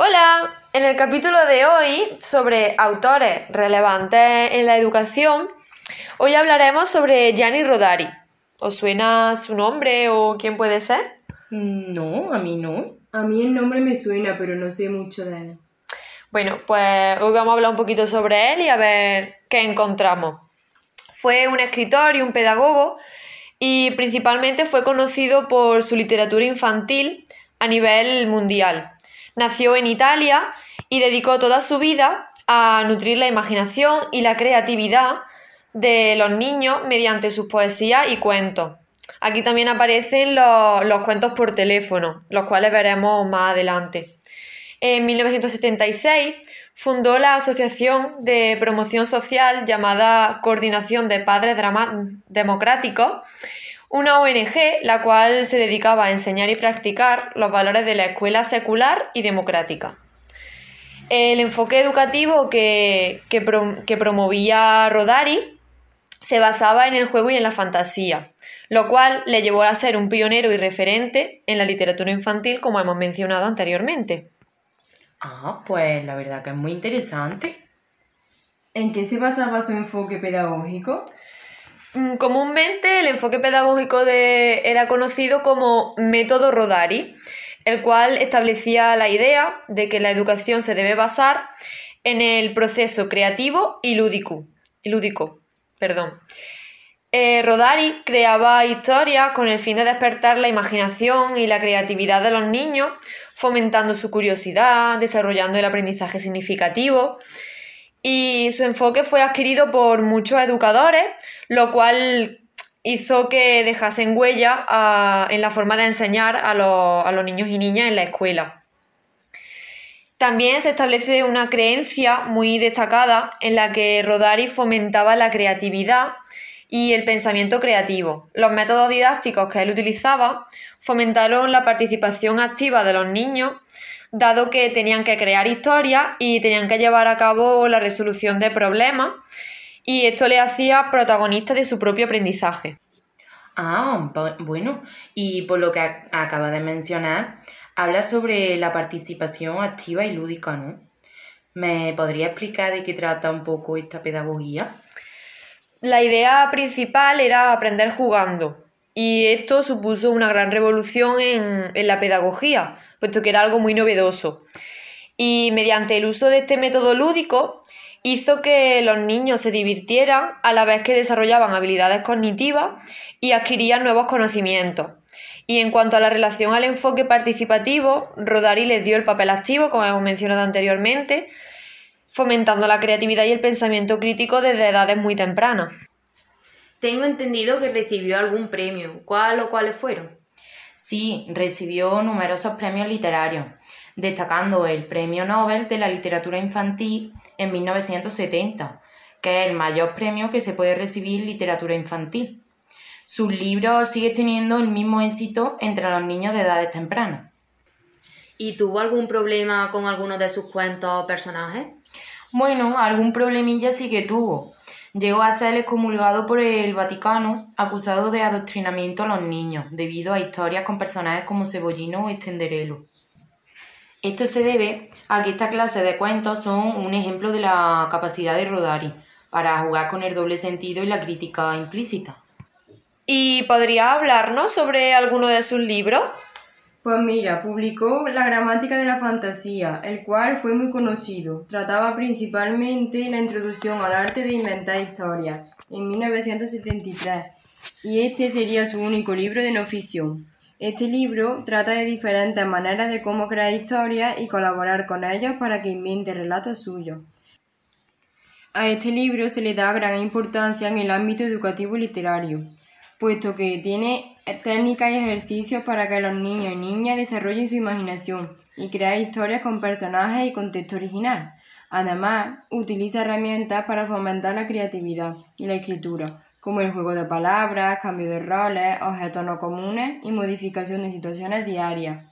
Hola, en el capítulo de hoy sobre autores relevantes en la educación, hoy hablaremos sobre Gianni Rodari. ¿Os suena su nombre o quién puede ser? Mm, No, a mí no. A mí el nombre me suena, pero no sé mucho de él. Bueno, pues hoy vamos a hablar un poquito sobre él y a ver qué encontramos. Fue un escritor y un pedagogo y principalmente fue conocido por su literatura infantil a nivel mundial. Nació en Italia y dedicó toda su vida a nutrir la imaginación y la creatividad de los niños mediante sus poesías y cuentos. Aquí también aparecen los, los cuentos por teléfono, los cuales veremos más adelante. En 1976 fundó la Asociación de Promoción Social llamada Coordinación de Padres Democráticos, una ONG la cual se dedicaba a enseñar y practicar los valores de la escuela secular y democrática. El enfoque educativo que, que pro- que promovía Rodari se basaba en el juego y en la fantasía, lo cual le llevó a ser un pionero y referente en la literatura infantil, como hemos mencionado anteriormente. Ah, pues la verdad que es muy interesante. ¿En qué se basaba su enfoque pedagógico? Mm, Comúnmente el enfoque pedagógico de- era conocido como método Rodari, el cual establecía la idea de que la educación se debe basar en el proceso creativo y lúdico. lúdico perdón. Eh, Rodari creaba historias con el fin de despertar la imaginación y la creatividad de los niños, fomentando su curiosidad, desarrollando el aprendizaje significativo. Y su enfoque fue adquirido por muchos educadores, lo cual hizo que dejasen huella ah, en la forma de enseñar a a los niños y niñas en la escuela. También se establece una creencia muy destacada en la que Rodari fomentaba la creatividad y el pensamiento creativo. Los métodos didácticos que él utilizaba fomentaron la participación activa de los niños, dado que tenían que crear historias y tenían que llevar a cabo la resolución de problemas, y esto le hacía protagonistas de su propio aprendizaje. Ah, bu- bueno, y por lo que ac- acaba de mencionar, habla sobre la participación activa y lúdica, ¿no? ¿Me podría explicar de qué trata un poco esta pedagogía? La idea principal era aprender jugando, y esto supuso una gran revolución en, en la pedagogía, puesto que era algo muy novedoso. Y mediante el uso de este método lúdico, hizo que los niños se divirtieran a la vez que desarrollaban habilidades cognitivas y adquirían nuevos conocimientos. Y en cuanto a la relación al enfoque participativo, Rodari les dio el papel activo, como hemos mencionado anteriormente, fomentando la creatividad y el pensamiento crítico desde edades muy tempranas. Tengo entendido que recibió algún premio. ¿Cuál o cuáles fueron? Sí, recibió numerosos premios literarios, destacando el Premio Nobel de la Literatura Infantil en 1970, que es el mayor premio que se puede recibir en literatura infantil. Sus libros siguen teniendo el mismo éxito entre los niños de edades tempranas. ¿Y tuvo algún problema con alguno de sus cuentos o personajes? Bueno, algún problemilla sí que tuvo. Llegó a ser excomulgado por el Vaticano, acusado de adoctrinamiento a los niños, debido a historias con personajes como Cebollino o Estenderelo. Esto se debe a que esta clase de cuentos son un ejemplo de la capacidad de Rodari para jugar con el doble sentido y la crítica implícita. ¿Y podría hablarnos sobre alguno de sus libros? Pues mira, publicó La gramática de la fantasía, el cual fue muy conocido. Trataba principalmente la introducción al arte de inventar historias, en 1973, y este sería su único libro de no ficción. Este libro trata de diferentes maneras de cómo crear historias y colaborar con ellos para que inventen relatos suyos. A este libro se le da gran importancia en el ámbito educativo y literario, puesto que tiene técnicas y ejercicios para que los niños y niñas desarrollen su imaginación y crear historias con personajes y contexto original. Además, utiliza herramientas para fomentar la creatividad y la escritura, como el juego de palabras, cambio de roles, objetos no comunes y modificación de situaciones diarias.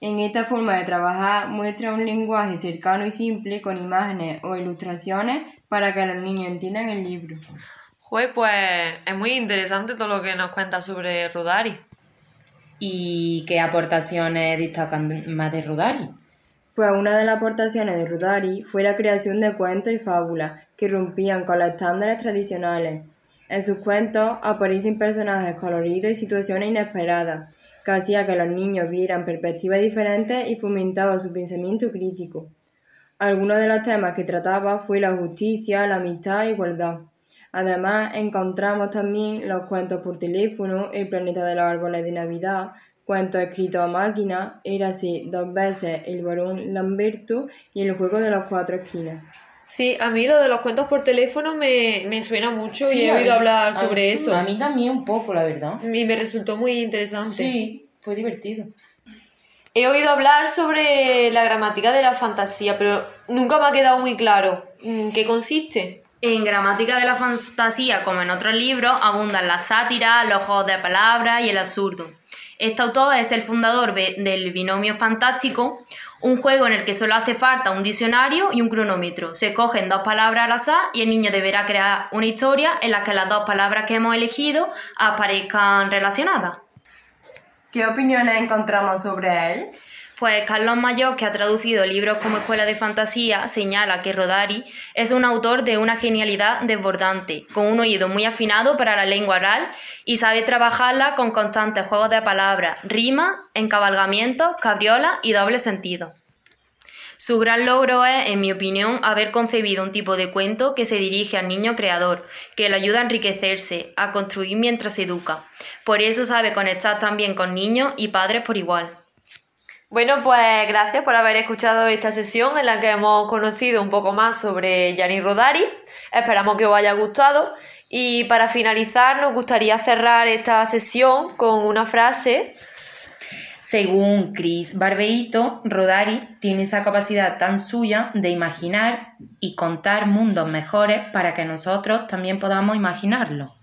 En esta forma de trabajar muestra un lenguaje cercano y simple con imágenes o ilustraciones para que los niños entiendan el libro. Joder, pues es muy interesante todo lo que nos cuenta sobre Rodari. ¿Y qué aportaciones destacan más de Rodari? Pues una de las aportaciones de Rodari fue la creación de cuentos y fábulas que rompían con los estándares tradicionales. En sus cuentos aparecen personajes coloridos y situaciones inesperadas, que hacía que los niños vieran perspectivas diferentes y fomentaba su pensamiento crítico. Algunos de los temas que trataba fue la justicia, la amistad e igualdad. Además, encontramos también los cuentos por teléfono, El planeta de los árboles de Navidad, cuentos escritos a máquina, Érase dos veces el varón Lamberto y el juego de las cuatro esquinas. Sí, a mí lo de los cuentos por teléfono me, me suena mucho y he oído mí- hablar a- sobre eso. A mí también un poco, la verdad. Y me resultó muy interesante. Sí, fue divertido. He oído hablar sobre la gramática de la fantasía, pero nunca me ha quedado muy claro en qué consiste. En Gramática de la Fantasía, como en otros libros, abundan la sátira, los juegos de palabras y el absurdo. Este autor es el fundador de- del binomio fantástico, un juego en el que solo hace falta un diccionario y un cronómetro. Se cogen dos palabras al azar y el niño deberá crear una historia en la que las dos palabras que hemos elegido aparezcan relacionadas. ¿Qué opiniones encontramos sobre él? Pues Carlos Mayor, que ha traducido libros como Escuela de Fantasía, señala que Rodari es un autor de una genialidad desbordante, con un oído muy afinado para la lengua oral y sabe trabajarla con constantes juegos de palabras, rimas, encabalgamientos, cabriolas y doble sentido. Su gran logro es, en mi opinión, haber concebido un tipo de cuento que se dirige al niño creador, que lo ayuda a enriquecerse, a construir mientras se educa. Por eso sabe conectar también con niños y padres por igual. Bueno, pues gracias por haber escuchado esta sesión en la que hemos conocido un poco más sobre Gianni Rodari. Esperamos que os haya gustado. Y para finalizar, nos gustaría cerrar esta sesión con una frase. Según Chris Barbeito, Rodari tiene esa capacidad tan suya de imaginar y contar mundos mejores para que nosotros también podamos imaginarlo.